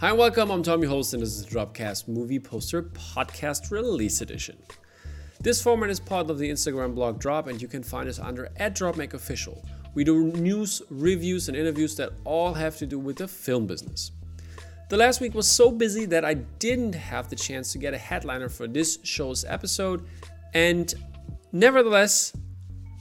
Hi, and welcome. I'm Tommy Host, and this is the Dropcast Movie Poster Podcast Release Edition. This format is part of the Instagram blog Drop, and you can find us under at DropMakeOfficial. We do news, reviews, and interviews that all have to do with the film business. The last week was so busy that I didn't have the chance to get a headliner for this show's episode, and nevertheless,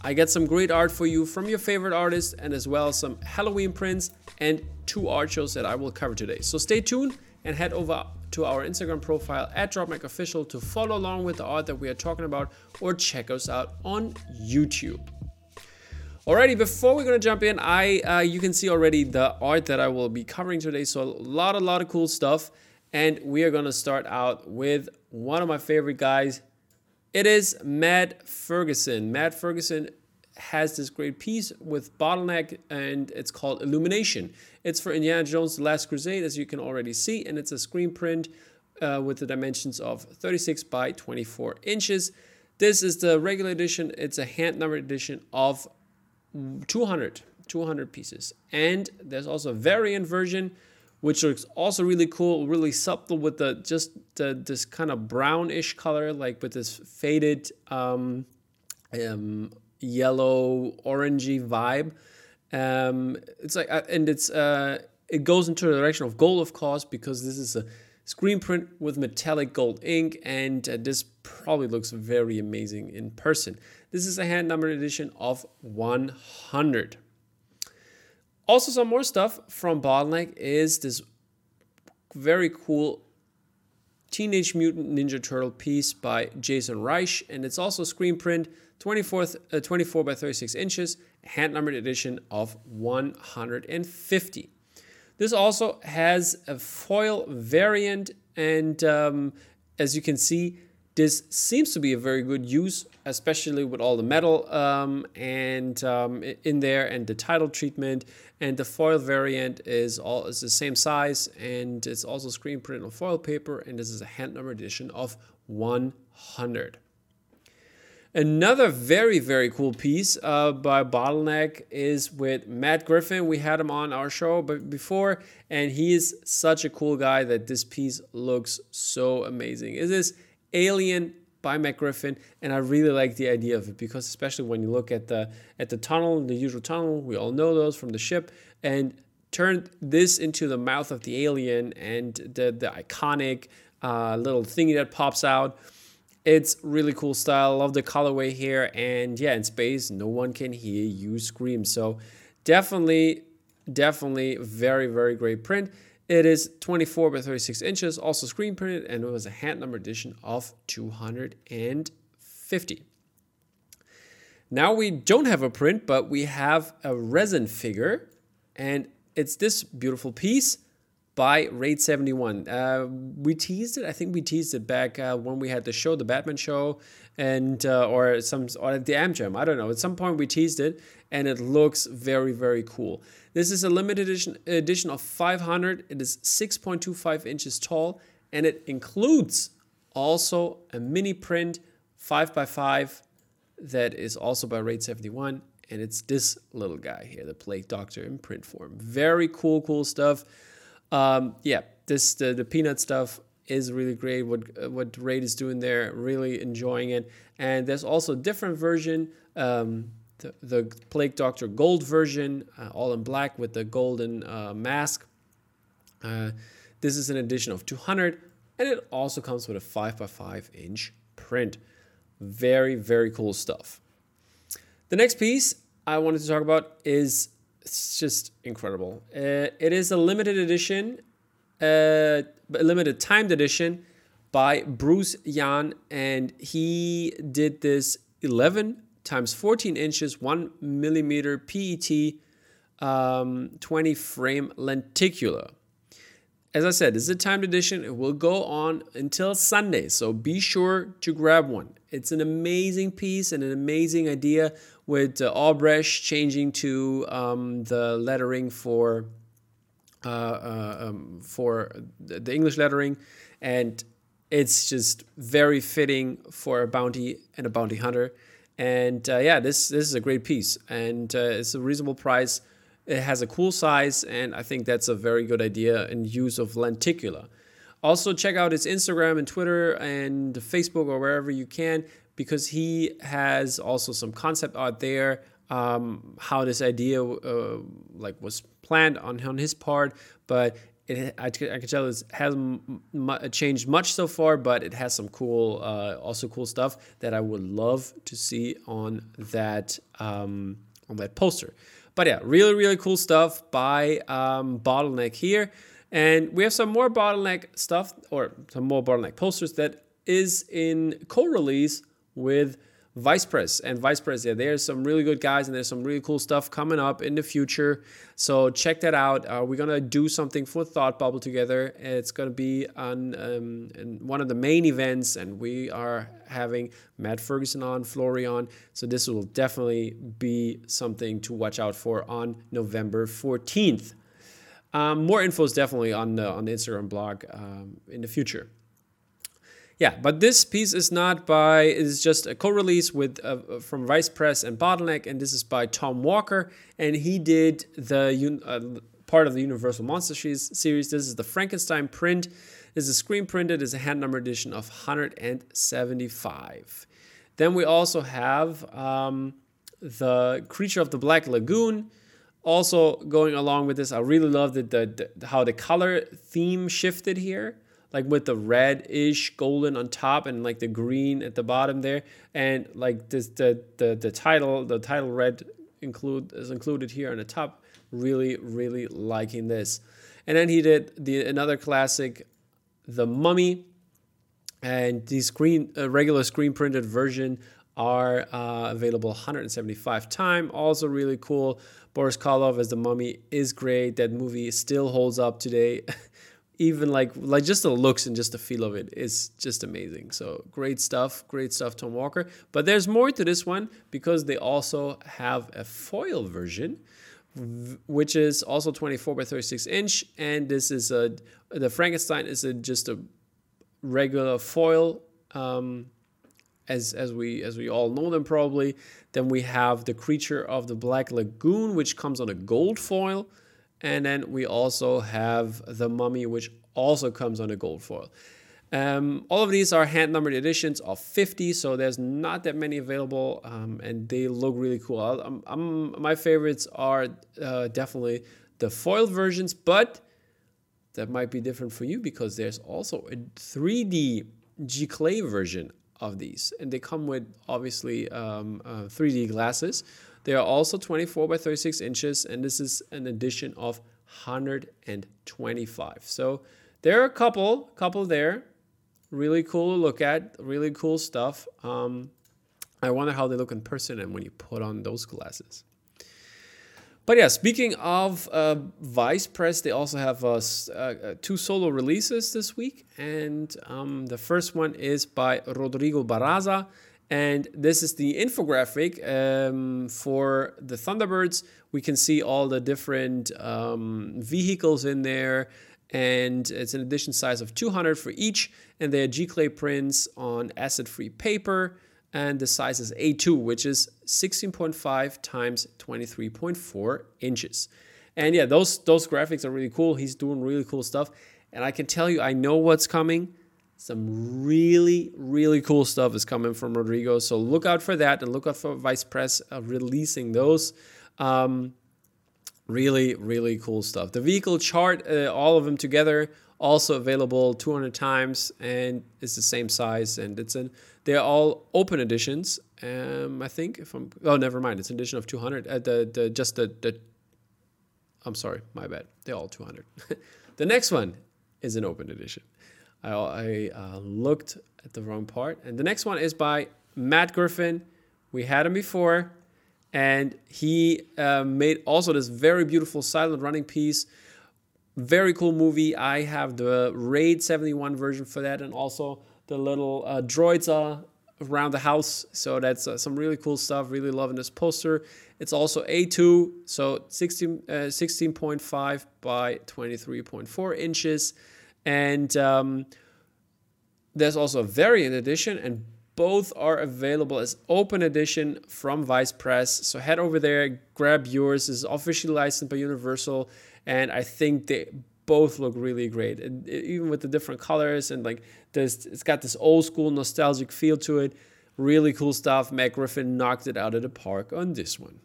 I get some great art for you from your favorite artists and as well some Halloween prints and two art shows that I will cover today. So stay tuned and head over to our Instagram profile at DropMakeOfficial to follow along with the art that we are talking about or check us out on YouTube. Alrighty, before we're gonna jump in, I uh, you can see already the art that I will be covering today. So a lot, a lot of cool stuff, and we are gonna start out with one of my favorite guys. It is Matt Ferguson. Matt Ferguson has this great piece with bottleneck and it's called illumination. It's for indiana jones the last crusade as you can already see and it's a screen print uh, with the dimensions of 36 by 24 inches. This is the regular edition. It's a hand numbered edition of 200 200 pieces. And there's also a variant version which looks also really cool really subtle with the just the, this kind of brownish color like with this faded um, um, yellow orangey vibe. Um, it's like uh, and it's uh, it goes into the direction of gold, of course, because this is a screen print with metallic gold ink, and uh, this probably looks very amazing in person. This is a hand numbered edition of 100. Also, some more stuff from Bottleneck is this very cool Teenage Mutant Ninja Turtle piece by Jason Reich, and it's also screen print 24, uh, 24 by 36 inches, hand numbered edition of 150. This also has a foil variant, and um, as you can see, this seems to be a very good use, especially with all the metal um, and um, in there and the title treatment. And the foil variant is all is the same size, and it's also screen printed on foil paper. And this is a hand number edition of 100. Another very, very cool piece uh, by Bottleneck is with Matt Griffin. We had him on our show but before, and he is such a cool guy that this piece looks so amazing. It is Alien by Matt Griffin, and I really like the idea of it because especially when you look at the at the tunnel, the usual tunnel, we all know those from the ship, and turn this into the mouth of the alien and the the iconic uh, little thingy that pops out it's really cool style. Love the colorway here. And yeah, in space, no one can hear you scream. So definitely, definitely very, very great print. It is 24 by 36 inches, also screen printed, and it was a hand number edition of 250. Now we don't have a print, but we have a resin figure, and it's this beautiful piece by Raid 71. Uh, we teased it. I think we teased it back uh, when we had the show, the Batman show, and uh, or some or at the Amjam. I don't know. At some point we teased it, and it looks very very cool. This is a limited edition edition of 500. It is 6.25 inches tall, and it includes also a mini print 5 by 5 that is also by Raid 71 and it's this little guy here, the Plague Doctor in print form. Very cool, cool stuff. Um, yeah, this the, the peanut stuff is really great. What what Raid is doing there, really enjoying it. And there's also a different version, um, the, the Plague Doctor Gold version, uh, all in black with the golden uh, mask. Uh, this is an edition of 200, and it also comes with a 5x5 inch print. Very very cool stuff. The next piece I wanted to talk about is it's just incredible. Uh, it is a limited edition, uh, limited timed edition by Bruce Yan, and he did this 11 times 14 inches, 1 millimeter PET, um, 20 frame lenticular. As I said, this is a timed edition. It will go on until Sunday, so be sure to grab one. It's an amazing piece and an amazing idea with uh, Aurebesh changing to um, the lettering for uh, uh, um, for the English lettering, and it's just very fitting for a bounty and a bounty hunter. And uh, yeah, this this is a great piece, and uh, it's a reasonable price. It has a cool size, and I think that's a very good idea in use of lenticula. Also, check out his Instagram and Twitter and Facebook or wherever you can because he has also some concept art there. Um, how this idea uh, like was planned on on his part, but it, I, I can tell it hasn't m- changed much so far, but it has some cool, uh, also cool stuff that I would love to see on that um, on that poster. But yeah, really, really cool stuff by um, Bottleneck here. And we have some more bottleneck stuff or some more bottleneck posters that is in co-release with Vice Press and Vice Press. Yeah, there's some really good guys and there's some really cool stuff coming up in the future. So check that out. Uh, we're gonna do something for Thought Bubble together. It's gonna be on um, one of the main events, and we are having Matt Ferguson on, Florian. So this will definitely be something to watch out for on November 14th. Um, more info is definitely on the on the Instagram blog um, in the future. Yeah, but this piece is not by it's just a co-release with uh, from Vice Press and Bottleneck, and this is by Tom Walker, and he did the uh, part of the Universal Monster series. This is the Frankenstein print. This is screen printed. Is a hand number edition of 175. Then we also have um, the Creature of the Black Lagoon also going along with this i really love the, the, the, how the color theme shifted here like with the red-ish golden on top and like the green at the bottom there. And like this the the, the title the title red include is included here on the top. Really really liking this. And then he did the another classic the mummy. And the screen uh, regular screen printed version are uh, available 175 time. Also really cool. Boris Karloff as the mummy is great. That movie still holds up today. Even like like just the looks and just the feel of it is just amazing. So great stuff, great stuff, Tom Walker. But there's more to this one because they also have a foil version, which is also 24 by 36 inch, and this is a the Frankenstein is a, just a regular foil um, as as we as we all know them probably. Then we have the creature of the Black Lagoon, which comes on a gold foil, and then we also have the Mummy, which also comes on a gold foil. Um, all of these are hand numbered editions of 50, so there's not that many available, um, and they look really cool. I'm, I'm, my favorites are uh, definitely the foil versions, but that might be different for you because there's also a 3D Giclée version of these, and they come with obviously um, uh, 3D glasses. They are also 24 by 36 inches, and this is an addition of 125. So there are a couple, couple there, really cool to look at, really cool stuff. Um, I wonder how they look in person and when you put on those glasses. But yeah, speaking of uh, Vice Press, they also have uh, uh, two solo releases this week. And um, the first one is by Rodrigo Barraza. And this is the infographic um, for the Thunderbirds. We can see all the different um, vehicles in there. And it's an edition size of 200 for each. And they are Giclée prints on acid free paper and the size is A2, which is 16.5 times 23.4 inches. And yeah, those those graphics are really cool. He's doing really cool stuff, and I can tell you, I know what's coming. Some really really cool stuff is coming from Rodrigo. So look out for that, and look out for Vice Press uh, releasing those. Um, really really cool stuff. The vehicle chart, uh, all of them together, also available 200 times, and it's the same size, and it's an they're all open editions. Um, I think if I'm oh never mind, it's an edition of 200. Uh, the the just the the I'm sorry, my bad. They're all 200. the next one is an open edition. I, I uh, looked at the wrong part, and the next one is by Matt Griffin. We had him before, and he uh, made also this very beautiful silent running piece. Very cool movie. I have the Raid 71 version for that, and also the little uh, droids are around the house. So that's uh, some really cool stuff. Really loving this poster. It's also A2, so 16, uh, 16.5 by 23.4 inches. And um, there's also a variant edition. And both are available as open edition from Vice Press. So head over there, grab yours. This is officially licensed by Universal, and I think they both look really great. And even with the different colors and like this, it's got this old school nostalgic feel to it. Really cool stuff. Matt Griffin knocked it out of the park on this one.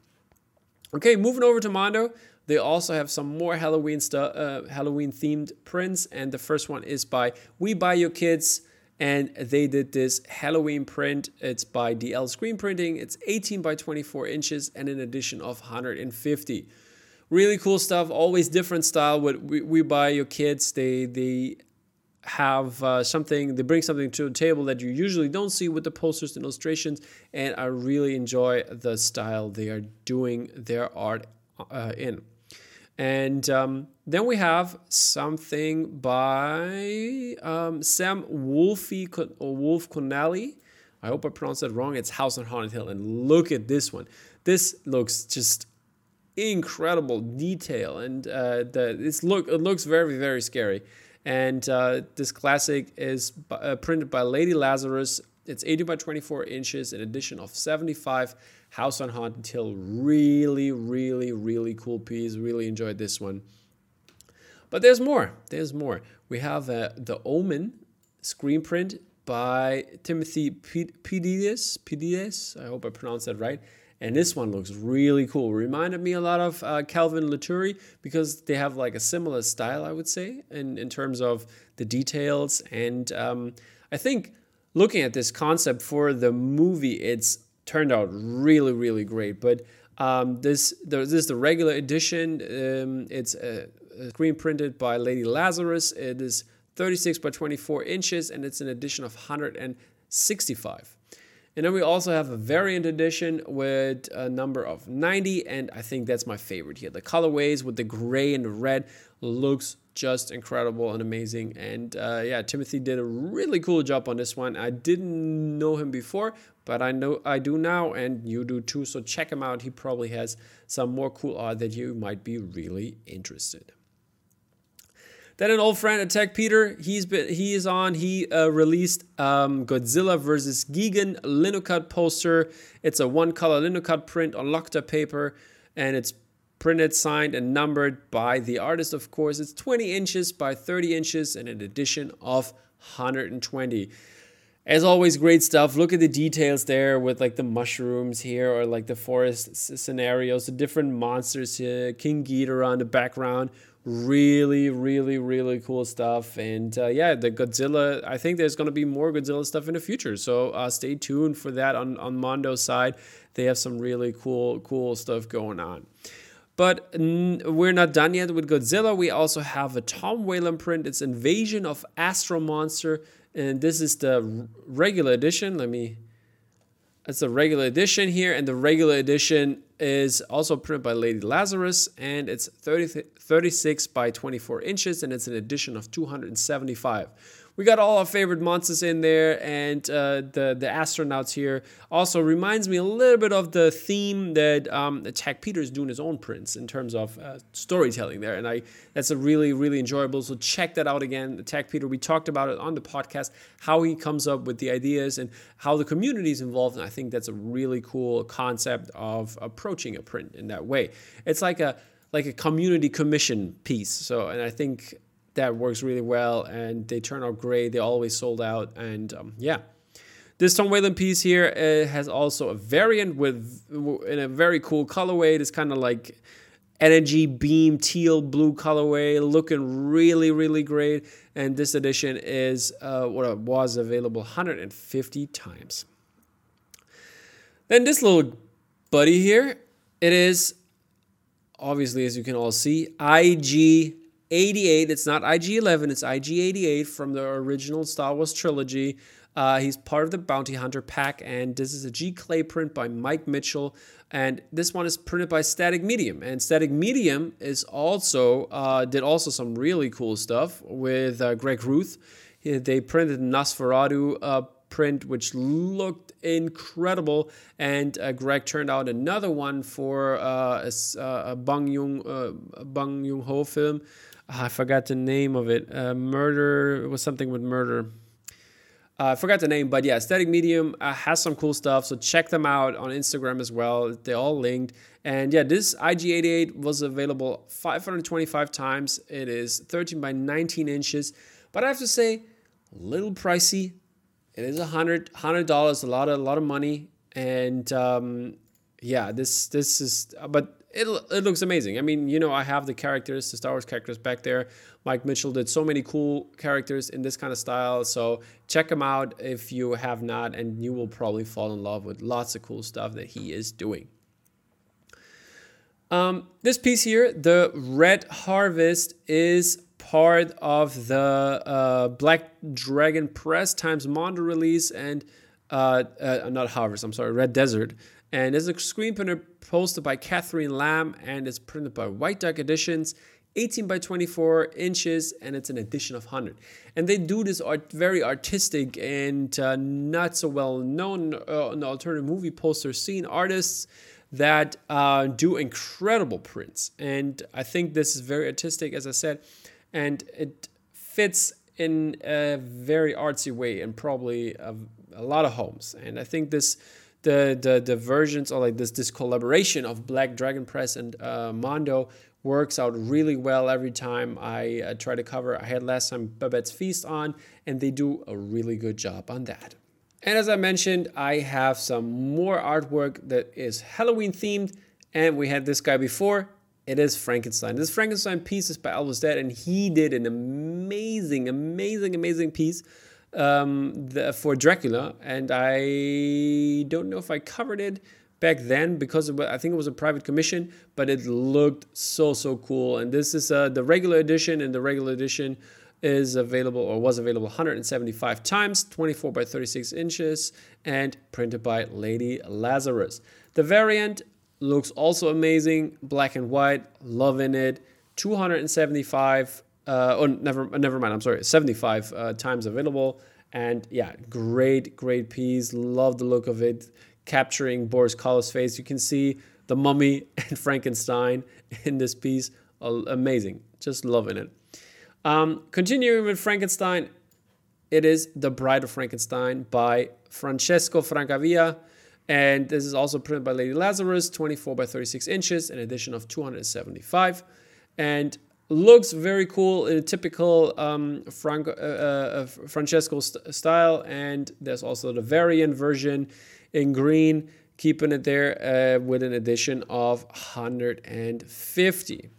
Okay, moving over to Mondo. They also have some more Halloween stuff, uh, Halloween themed prints, and the first one is by We Buy Your Kids and they did this Halloween print. It's by DL Screen Printing. It's 18 by 24 inches and an edition of 150. Really cool stuff. Always different style. What we, we buy your kids, they they have uh, something. They bring something to the table that you usually don't see with the posters and illustrations. And I really enjoy the style they are doing their art uh, in. And um, then we have something by um, Sam Wolfie or Wolf Connelly. I hope I pronounced that wrong. It's House on Haunted Hill. And look at this one. This looks just incredible detail and uh, the it's look it looks very very scary and uh, this classic is uh, printed by lady lazarus it's 80 by 24 inches an edition of 75 House on Haunted Hill, really, really, really cool piece. Really enjoyed this one. But there's more. There's more. We have uh, The Omen screen print by Timothy Pittides. Pittides. I hope I pronounced that right. And this one looks really cool. Reminded me a lot of uh, Calvin Loturi because they have like a similar style, I would say, in, in terms of the details. And um, I think looking at this concept for the movie, it's turned out really, really great. But um, this, this is the regular edition. Um, it's a, a screen printed by Lady Lazarus. It is 36 by 24 inches, and it's an edition of 165. And then we also have a variant edition with a number of 90, and I think that's my favorite here. The colorways with the gray and the red looks just incredible and amazing. And uh, yeah, Timothy did a really cool job on this one. I didn't know him before, but I know I do now, and you do too. So check him out. He probably has some more cool art that you might be really interested. Then an old friend, Attack Peter, he's been he is on. He uh, released um, Godzilla versus Gigan linocut poster. It's a one color linocut print on Lokta paper, and it's printed, signed, and numbered by the artist. Of course, it's 20 inches by 30 inches, and an edition of 120. As always, great stuff. Look at the details there with like the mushrooms here or like the forest scenarios, the different monsters here, King Ghidorah on the background. Really, really, really cool stuff. And uh, yeah, the Godzilla, I think there's going to be more Godzilla stuff in the future. So uh, stay tuned for that on, on Mondo's side. They have some really cool, cool stuff going on. But n- we're not done yet with Godzilla. We also have a Tom Whalen print. It's Invasion of Astro Monster and this is the regular edition. Let me, it's the regular edition here, and the regular edition is also printed by Lady Lazarus, and it's 30, 36 by 24 inches, and it's an edition of 275 we got all our favorite monsters in there, and uh, the the astronauts here also reminds me a little bit of the theme that um, Peter is doing his own prints in terms of uh, storytelling there, and I that's a really really enjoyable. So check that out again. Tech Peter, we talked about it on the podcast, how he comes up with the ideas and how the community is involved, and I think that's a really cool concept of approaching a print in that way. It's like a like a community commission piece. So, and I think that works really well and they turn out great. They always sold out and um, yeah. This Tom Whalen piece here uh, has also a variant with in a very cool colorway. It's kind of like energy beam teal blue colorway, looking really really great. And this edition is uh, what was available 150 times. Then this little buddy here, it is obviously as you can all see IG 88. It's not IG 11, it's IG 88 from the original Star Wars trilogy. Uh, he's part of the Bounty Hunter pack, and this is a Giclée print by Mike Mitchell. And this one is printed by Static Medium. And Static Medium is also uh, did also some really cool stuff with uh, Greg Ruth. They printed Nosferatu uh, print, which looked incredible. And uh, Greg turned out another one for uh, a, a Bong Joon uh, Bong Joon Ho film. I forgot the name of it. Uh, murder was something with murder. Uh, I forgot the name, but yeah, Aesthetic Medium uh, has some cool stuff. So check them out on Instagram as well. They're all linked. And yeah, this IG88 was available 525 times. It is 13 by 19 inches. But I have to say, a little pricey. It is a hundred hundred dollars, a lot of a lot of money. And um, yeah, this this is but it, it looks amazing. I mean, you know, I have the characters, the Star Wars characters back there. Mike Mitchell did so many cool characters in this kind of style. So check him out if you have not, and you will probably fall in love with lots of cool stuff that he is doing. Um, this piece here, the Red Harvest, is part of the uh, Black Dragon Press times Mondo release and uh, uh, not Harvest, I'm sorry, Red Desert. And it's a screen printer posted by Catherine Lamb and it's printed by White Duck Editions. 18 by 24 inches and it's an edition of 100 and they do this art very artistic and uh, not so well known uh, alternative movie poster scene artists that uh, do incredible prints and i think this is very artistic as i said and it fits in a very artsy way and probably a, a lot of homes and i think this the the the versions or like this this collaboration of Black Dragon Press and uh, Mondo works out really well every time I uh, try to cover. I had last time Babette's Feast on, and they do a really good job on that. And as I mentioned, I have some more artwork that is Halloween themed, and we had this guy before. It is Frankenstein. This Frankenstein piece is by Elvis Dead, and he did an amazing, amazing, amazing piece um, the, for Dracula, and I don't know if I covered it back then because it, I think it was a private commission, but it looked so so cool. And this is uh, the regular edition, and the regular edition is available or was available 175 times, 24 by 36 inches, and printed by Lady Lazarus. The variant looks also amazing, black and white, loving it. 275 uh, oh, never, never mind. I'm sorry. 75 uh, times available. And yeah, great, great piece. Love the look of it. Capturing Boris Karloff's face. You can see the mummy and Frankenstein in this piece. amazing. Just loving it. Um, continuing with Frankenstein, it is The Bride of Frankenstein by Francesco Francavilla. And this is also printed by Lady Lazarus, 24 by 36 inches, an edition of 275. And looks very cool in a typical um, Franco, uh, uh, Francesco st- style. And there's also the variant version in green, keeping it there uh, with an edition of 150.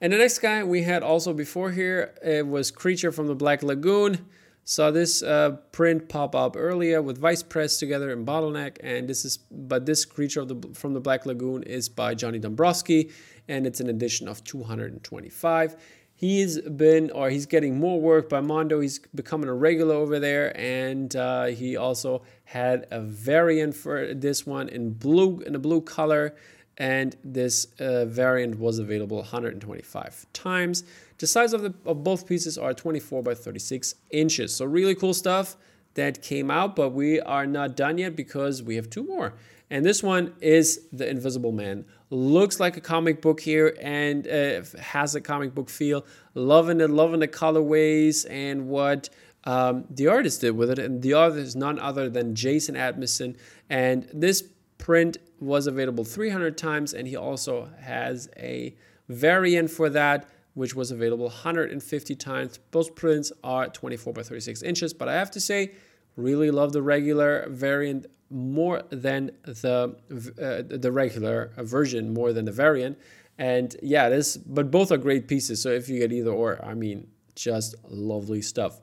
And the next guy we had also before here it was Creature from the Black Lagoon. Saw this uh, print pop up earlier with Vice Press together in Bottleneck, and this is but this Creature of the from the Black Lagoon is by Johnny Dombrowski, and it's an edition of 225. He's been, or he's getting more work by Mondo. He's becoming a regular over there, and uh, he also had a variant for this one in blue, in a blue color, and this uh, variant was available 125 times. The size of, the, of both pieces are 24 by 36 inches. So really cool stuff that came out, but we are not done yet because we have two more. And this one is The Invisible Man. Looks like a comic book here and uh, has a comic book feel. Loving it, loving the colorways and what um, the artist did with it. And the artist is none other than Jason Edmiston. And this print was available 300 times, and he also has a variant for that which was available 150 times. Both prints are 24 by 36 inches, but I have to say, really love the regular variant more than the uh, the regular version more than the variant. And yeah this but both are great pieces so if you get either or i mean just lovely stuff.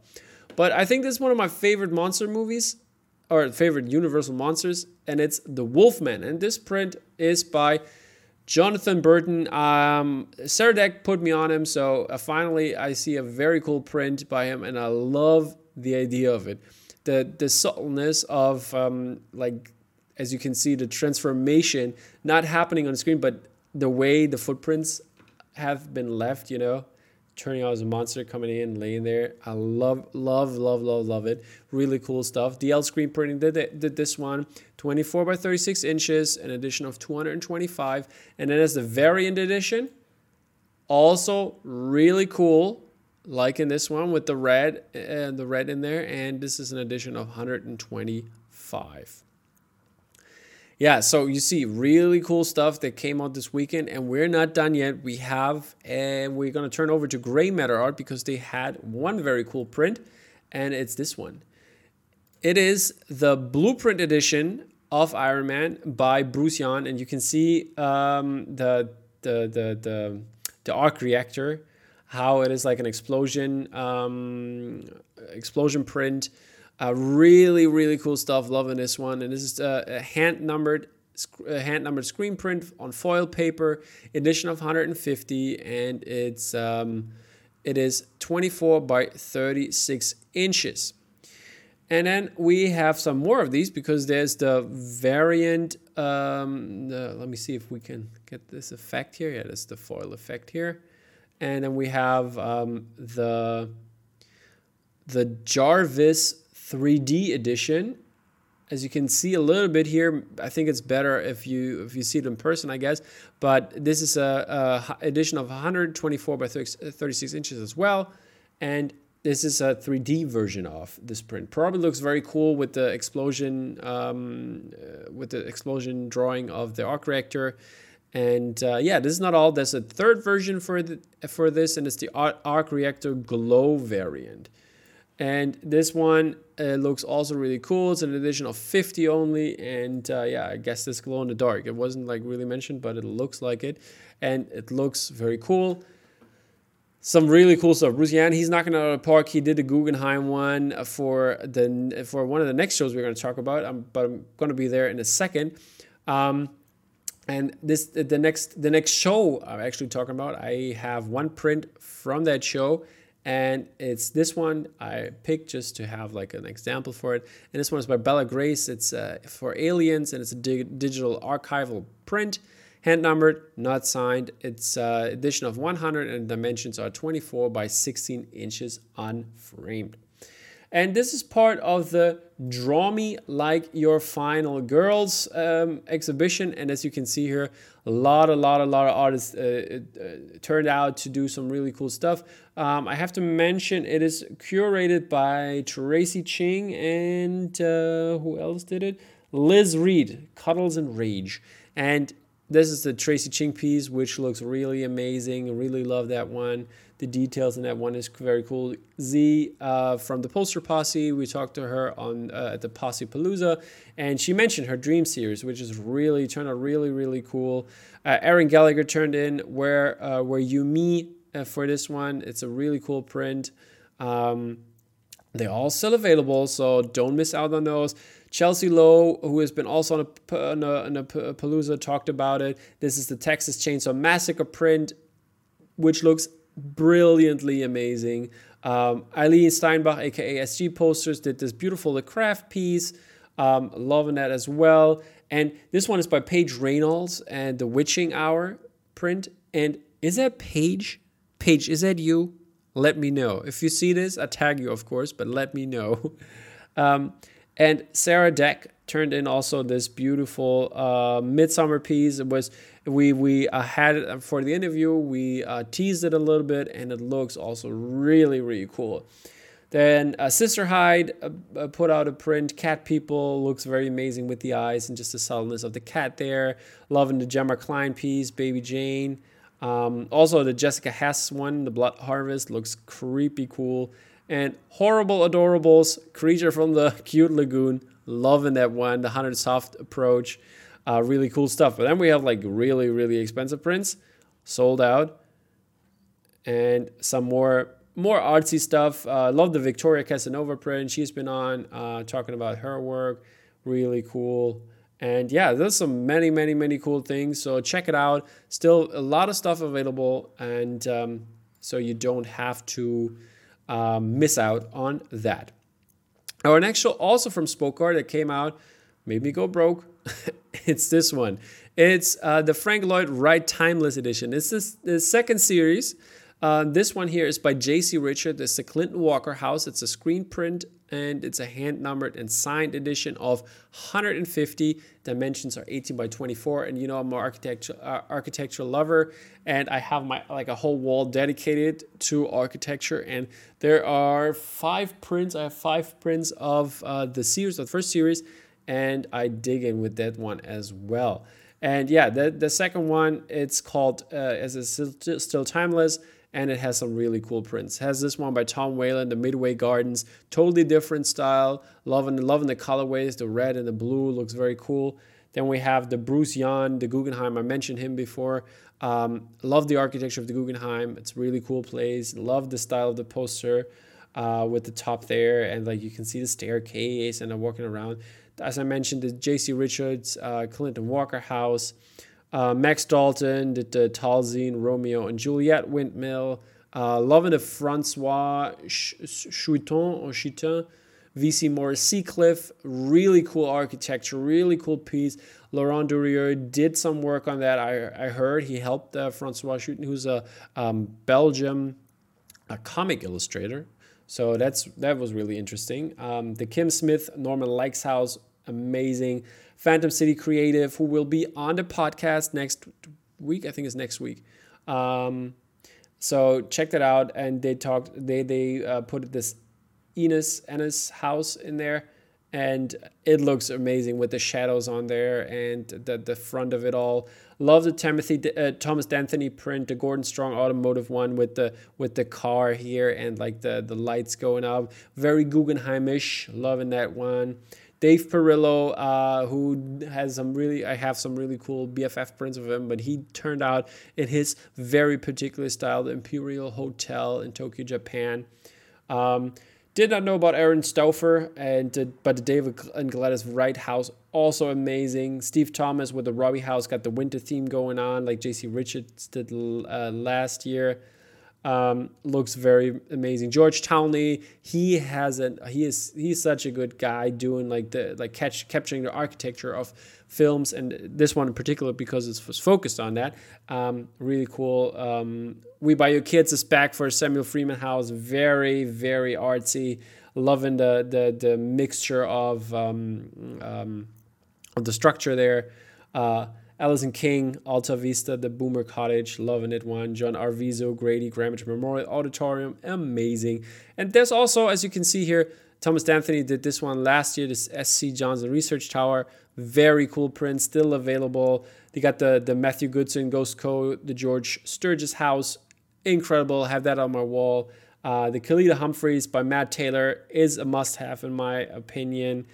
But i think this is one of my favorite monster movies or favorite universal monsters and it's the wolfman. And this print is by jonathan burton. Um put me on him so uh, finally i see a very cool print by him and i love the idea of it. The the subtleness of um, like as you can see the transformation not happening on screen but the way the footprints have been left you know turning out as a monster coming in laying there. I love love love love love it. Really cool stuff. Dl screen printing did, did this one. 24 by 36 inches an edition of 225 and then as the variant edition also really cool like in this one with the red and uh, the red in there. And this is an edition of 125. Yeah, so you see really cool stuff that came out this weekend, and we're not done yet. We have, and we're gonna turn over to Gray Matter Art because they had one very cool print, and it's this one. It is the blueprint edition of Iron Man by Bruce Yan, and you can see um, the, the the the the arc reactor, how it is like an explosion um, explosion print uh, really, really cool stuff. Loving this one. And this is uh, a hand numbered hand numbered screen print on foil paper, edition of 150, and it's um, it is 24 by 36 inches. And then we have some more of these because there's the variant. Um, let me see if we can get this effect here. Yeah, that's the foil effect here. And then we have um, the the Jarvis 3D edition. As you can see a little bit here, I think it's better if you if you see it in person, I guess. But this is a, a edition of 124 by 36 inches as well, and this is a 3D version of this print. Probably looks very cool with the explosion um, uh, with the explosion drawing of the arc reactor. And uh, yeah, this is not all. There's a third version for the, for this, and it's the arc reactor glow variant. And this one uh, looks also really cool. It's an edition of 50 only. And uh, yeah, I guess this glow in the dark. It wasn't like really mentioned, but it looks like it. And it looks very cool. Some really cool stuff. Bruce Yan, he's knocking out of the park. He did the Guggenheim one for the for one of the next shows we're going to talk about. Um, but I'm going to be there in a second. Um, and this the next the next show I'm actually talking about. I have one print from that show and it's this one I picked just to have like an example for it. And this one is by Bella Grace. It's uh, for aliens and it's a dig- digital archival print, hand numbered, not signed. It's uh, edition of 100 and dimensions are 24 by 16 inches unframed. And this is part of the Draw Me Like Your Final Girls um, exhibition. And as you can see here, a lot, a lot, a lot of artists uh, uh, turned out to do some really cool stuff. Um, I have to mention it is curated by Tracy Ching and uh, who else did it? Liz Reed, Cuddles and Rage. And this is the Tracy Ching piece, which looks really amazing. Really love that one the details in that one is very cool. Z uh, from the Poster Posse, we talked to her on uh, at the Posse Palooza, and she mentioned her Dream series, which is really turned out really really cool. Uh, Aaron Gallagher turned in where uh, where you me uh, for this one. It's a really cool print. Um, they're all still available, so don't miss out on those. Chelsea Lowe, who has been also on a, on a, on a Palooza, talked about it. This is the Texas Chainsaw Massacre print, which looks brilliantly amazing. Um, Eileen Steinbach, aka SG Posters, did this beautiful craft piece. Um, loving that as well. And this one is by Paige Reynolds and the Witching Hour print. And is that Paige? Paige, is that you? Let me know. If you see this, I tag you, of course, but let me know. Um, and Sarah Deck turned in also this beautiful uh, midsummer piece. It was we we uh, had it for the interview. We uh, teased it a little bit, and it looks also really really cool. Then uh, Sister Hyde uh, uh, put out a print. Cat People looks very amazing with the eyes and just the subtleness of the cat there. Loving the Gemma Klein piece, Baby Jane. Um, also the Jessica Hess one, the Blood Harvest, looks creepy cool. And Horrible Adorables, Creature from the Cute Lagoon, loving that one. The 100 soft approach. Uh, really cool stuff. But then we have like really, really expensive prints sold out. And some more more artsy stuff. Uh, love the Victoria Cassinova print. She's been on uh, talking about her work. Really cool. And yeah, there's some many, many, many cool things. So check it out. Still a lot of stuff available. And um, so you don't have to um, miss out on that. Our next show, also from Spoke Art, that came out, made me go broke. it's this one. It's uh, the Frank Lloyd Wright Timeless Edition. It's this, the second series. Uh, this one here is by J.C. Richard. It's the Clinton Walker House. It's a screen print and it's a hand numbered and signed edition of 150 dimensions are 18 by 24 and you know i'm an architecture uh, architectural lover and i have my like a whole wall dedicated to architecture and there are five prints i have five prints of uh, the series the first series and i dig in with that one as well. And yeah the, the second one it's called uh, as it's still, still timeless and it has some really cool prints. Has this one by Tom Whalen, the Midway Gardens, totally different style. Loving loving the colorways, the red and the blue looks very cool. Then we have the Bruce Yan, the Guggenheim. I mentioned him before. Um, love the architecture of the Guggenheim. It's really cool place. Love the style of the poster uh, with the top there, and like you can see the staircase and I'm walking around. As I mentioned, the J.C. Richards, uh, Clinton Walker House. Uh, Max Dalton did the Taliesin, Romeo and Juliet windmill. Uh, loving the Francois Chouton or Chiton. VC Morris Seacliff, really cool architecture, really cool piece. Laurent Durieux did some work on that. I, I heard he helped uh, Francois Chouton, who's a um, Belgium a comic illustrator. So that's that was really interesting. Um, the Kim Smith Norman Lykes House, amazing. Phantom City Creative, who will be on the podcast next week. I think it's next week. Um, so check that out. And they talked. They they uh, put this Enos Ennis house in there, and it looks amazing with the shadows on there and the the front of it all. Love the Timothy uh, Thomas Danthony print, the Gordon Strong automotive one with the with the car here and like the the lights going up. Very Guggenheimish. Loving that one. Dave Perillo, uh, who has some really, I have some really cool BFF prints of him, but he turned out in his very particular style, the Imperial Hotel in Tokyo, Japan. Um, did not know about Aaron Stauffer, and but the David and Gladys Wright house also amazing. Steve Thomas with the Robie house got the winter theme going on, like JC Richards did uh, last year. Um, looks very amazing. George Townley, he has a he is he's such a good guy doing like the like catch capturing the architecture of films and this one in particular because it was focused on that. Um, really cool. Um, we buy your kids is back for Samuel Freeman House. Very very artsy. Loving the the the mixture of um, um, of the structure there. Uh, Allison King, Alta Vista, the Boomer Cottage, loving it one. John Arvizo, Grady, Greenwich Memorial Auditorium, amazing. And there's also, as you can see here, Thomas Danthony did this one last year, this SC Johnson Research Tower. Very cool print, still available. They got the, the Matthew Goodson Ghost Co., the George Sturgis House. Incredible. Have that on my wall. Uh, the Kalita Humphreys by Matt Taylor is a must have, in my opinion.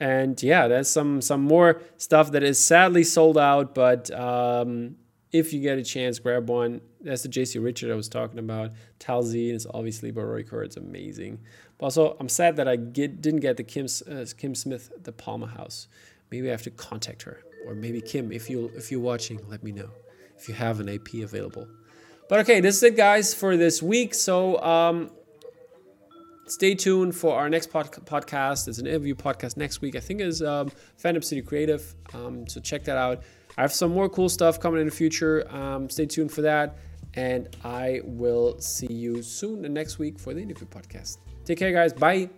And yeah, there's some some more stuff that is sadly sold out, but um, if you get a chance, grab one. That's the JC Richard I was talking about. Taliesin is obviously by Roy Kerr. It's amazing. But also, I'm sad that I get, didn't get the Kim, uh, Kim Smith, the Palmer House. Maybe I have to contact her. Or maybe Kim, if, you, if you're watching, let me know if you have an AP available. But okay, this is it, guys, for this week. So um, stay tuned for our next pod- podcast. It's an interview podcast next week. I think is um, Phantom City Creative. Um, so check that out. I have some more cool stuff coming in the future. Um, stay tuned for that. And I will see you soon next week for the interview podcast. Take care, guys. Bye.